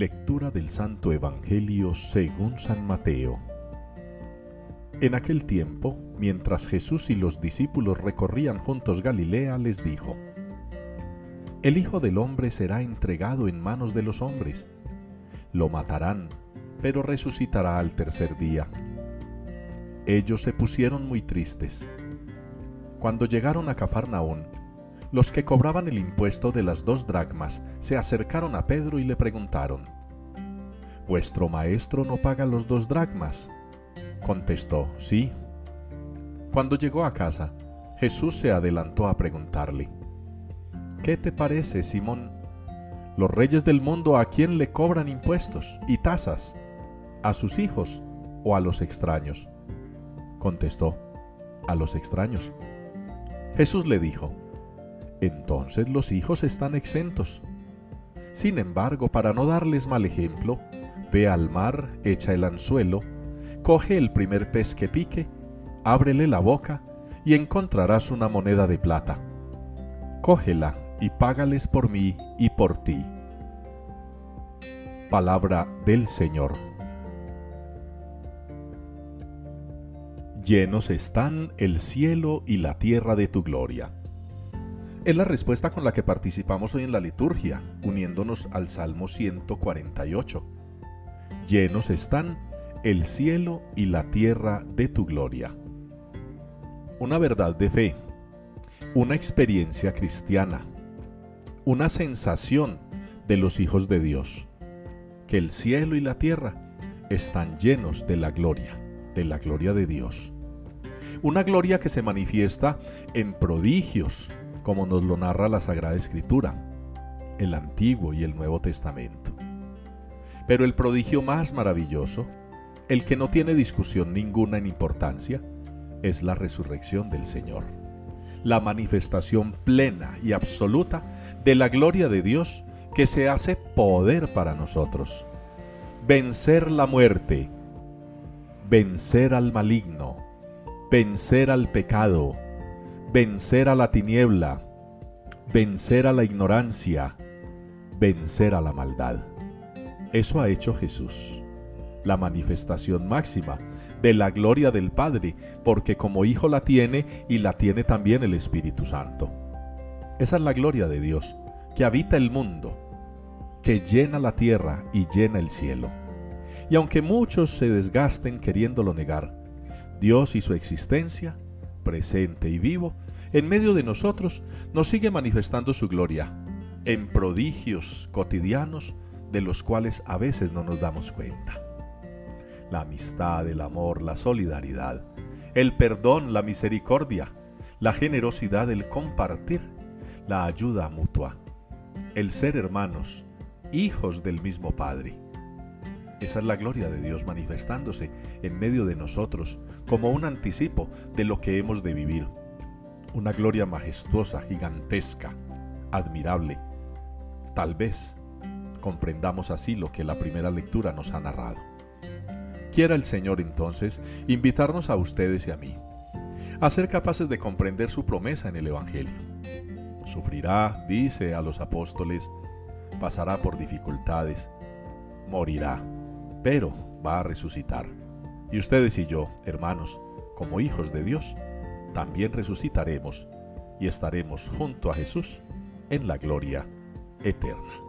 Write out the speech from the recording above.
Lectura del Santo Evangelio según San Mateo. En aquel tiempo, mientras Jesús y los discípulos recorrían juntos Galilea, les dijo, El Hijo del Hombre será entregado en manos de los hombres. Lo matarán, pero resucitará al tercer día. Ellos se pusieron muy tristes. Cuando llegaron a Cafarnaún, los que cobraban el impuesto de las dos dracmas se acercaron a Pedro y le preguntaron, ¿Vuestro maestro no paga los dos dracmas? Contestó, sí. Cuando llegó a casa, Jesús se adelantó a preguntarle, ¿Qué te parece, Simón? ¿Los reyes del mundo a quién le cobran impuestos y tasas? ¿A sus hijos o a los extraños? Contestó, a los extraños. Jesús le dijo, entonces los hijos están exentos. Sin embargo, para no darles mal ejemplo, ve al mar, echa el anzuelo, coge el primer pez que pique, ábrele la boca y encontrarás una moneda de plata. Cógela y págales por mí y por ti. Palabra del Señor. Llenos están el cielo y la tierra de tu gloria es la respuesta con la que participamos hoy en la liturgia, uniéndonos al Salmo 148. Llenos están el cielo y la tierra de tu gloria. Una verdad de fe, una experiencia cristiana, una sensación de los hijos de Dios, que el cielo y la tierra están llenos de la gloria, de la gloria de Dios. Una gloria que se manifiesta en prodigios, como nos lo narra la Sagrada Escritura, el Antiguo y el Nuevo Testamento. Pero el prodigio más maravilloso, el que no tiene discusión ninguna en importancia, es la resurrección del Señor, la manifestación plena y absoluta de la gloria de Dios que se hace poder para nosotros. Vencer la muerte, vencer al maligno, vencer al pecado, vencer a la tiniebla, vencer a la ignorancia, vencer a la maldad. Eso ha hecho Jesús, la manifestación máxima de la gloria del Padre, porque como Hijo la tiene y la tiene también el Espíritu Santo. Esa es la gloria de Dios, que habita el mundo, que llena la tierra y llena el cielo. Y aunque muchos se desgasten queriéndolo negar, Dios y su existencia presente y vivo, en medio de nosotros, nos sigue manifestando su gloria, en prodigios cotidianos de los cuales a veces no nos damos cuenta. La amistad, el amor, la solidaridad, el perdón, la misericordia, la generosidad, el compartir, la ayuda mutua, el ser hermanos, hijos del mismo Padre esa es la gloria de Dios manifestándose en medio de nosotros como un anticipo de lo que hemos de vivir. Una gloria majestuosa, gigantesca, admirable. Tal vez comprendamos así lo que la primera lectura nos ha narrado. Quiera el Señor entonces invitarnos a ustedes y a mí a ser capaces de comprender su promesa en el Evangelio. Sufrirá, dice a los apóstoles, pasará por dificultades, morirá pero va a resucitar. Y ustedes y yo, hermanos, como hijos de Dios, también resucitaremos y estaremos junto a Jesús en la gloria eterna.